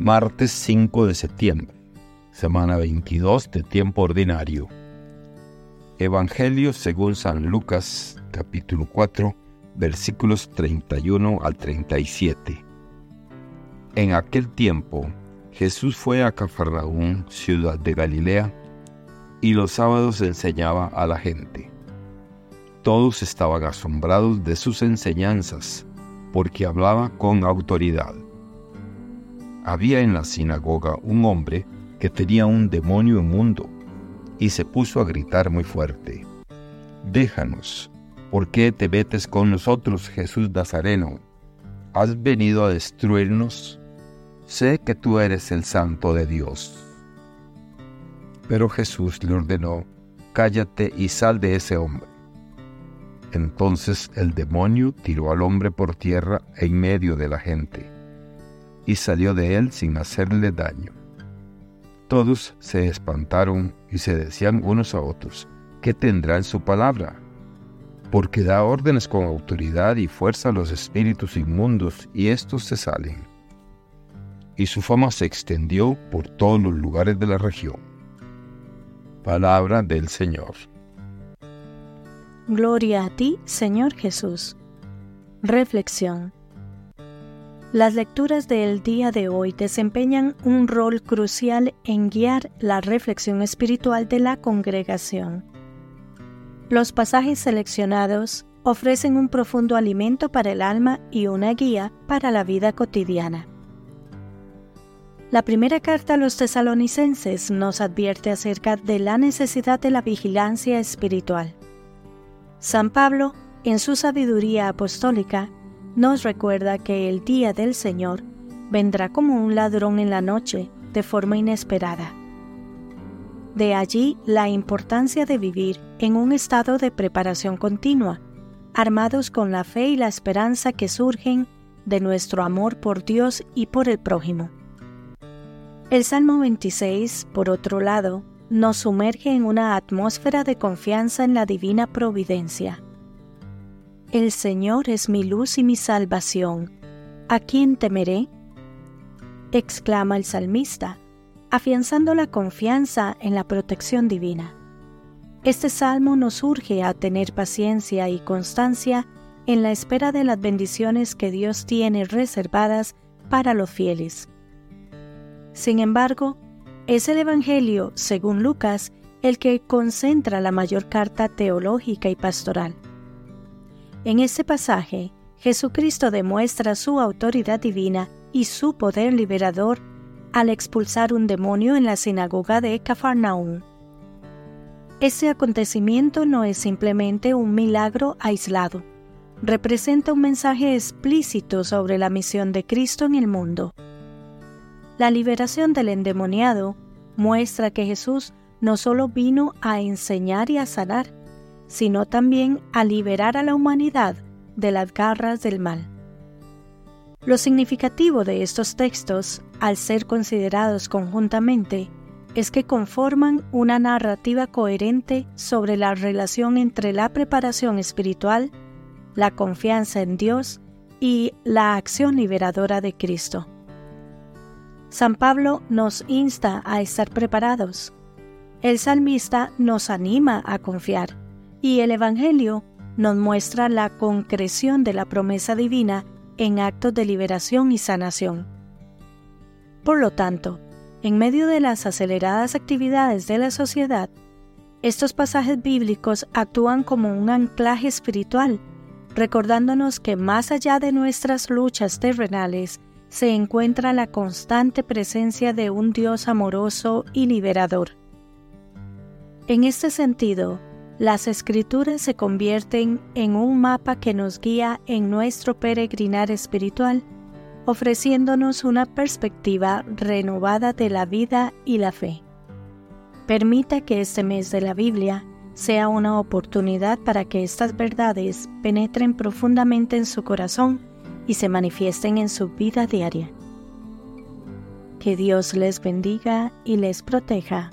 martes 5 de septiembre, semana 22 de tiempo ordinario. Evangelio según San Lucas, capítulo 4, versículos 31 al 37. En aquel tiempo, Jesús fue a Cafarnaúm, ciudad de Galilea, y los sábados enseñaba a la gente. Todos estaban asombrados de sus enseñanzas, porque hablaba con autoridad había en la sinagoga un hombre que tenía un demonio inmundo y se puso a gritar muy fuerte, Déjanos, ¿por qué te metes con nosotros, Jesús Nazareno? ¿Has venido a destruirnos? Sé que tú eres el santo de Dios. Pero Jesús le ordenó, Cállate y sal de ese hombre. Entonces el demonio tiró al hombre por tierra en medio de la gente y salió de él sin hacerle daño. Todos se espantaron y se decían unos a otros, ¿qué tendrá en su palabra? Porque da órdenes con autoridad y fuerza a los espíritus inmundos y éstos se salen. Y su fama se extendió por todos los lugares de la región. Palabra del Señor. Gloria a ti, Señor Jesús. Reflexión. Las lecturas del día de hoy desempeñan un rol crucial en guiar la reflexión espiritual de la congregación. Los pasajes seleccionados ofrecen un profundo alimento para el alma y una guía para la vida cotidiana. La primera carta a los tesalonicenses nos advierte acerca de la necesidad de la vigilancia espiritual. San Pablo, en su sabiduría apostólica, nos recuerda que el día del Señor vendrá como un ladrón en la noche de forma inesperada. De allí la importancia de vivir en un estado de preparación continua, armados con la fe y la esperanza que surgen de nuestro amor por Dios y por el prójimo. El Salmo 26, por otro lado, nos sumerge en una atmósfera de confianza en la divina providencia el Señor es mi luz y mi salvación. ¿A quién temeré? exclama el salmista, afianzando la confianza en la protección divina. Este salmo nos urge a tener paciencia y constancia en la espera de las bendiciones que Dios tiene reservadas para los fieles. Sin embargo, es el Evangelio, según Lucas, el que concentra la mayor carta teológica y pastoral. En este pasaje, Jesucristo demuestra su autoridad divina y su poder liberador al expulsar un demonio en la sinagoga de Cafarnaúm. Ese acontecimiento no es simplemente un milagro aislado, representa un mensaje explícito sobre la misión de Cristo en el mundo. La liberación del endemoniado muestra que Jesús no solo vino a enseñar y a sanar, sino también a liberar a la humanidad de las garras del mal. Lo significativo de estos textos, al ser considerados conjuntamente, es que conforman una narrativa coherente sobre la relación entre la preparación espiritual, la confianza en Dios y la acción liberadora de Cristo. San Pablo nos insta a estar preparados. El salmista nos anima a confiar y el Evangelio nos muestra la concreción de la promesa divina en actos de liberación y sanación. Por lo tanto, en medio de las aceleradas actividades de la sociedad, estos pasajes bíblicos actúan como un anclaje espiritual, recordándonos que más allá de nuestras luchas terrenales se encuentra la constante presencia de un Dios amoroso y liberador. En este sentido, las escrituras se convierten en un mapa que nos guía en nuestro peregrinar espiritual, ofreciéndonos una perspectiva renovada de la vida y la fe. Permita que este mes de la Biblia sea una oportunidad para que estas verdades penetren profundamente en su corazón y se manifiesten en su vida diaria. Que Dios les bendiga y les proteja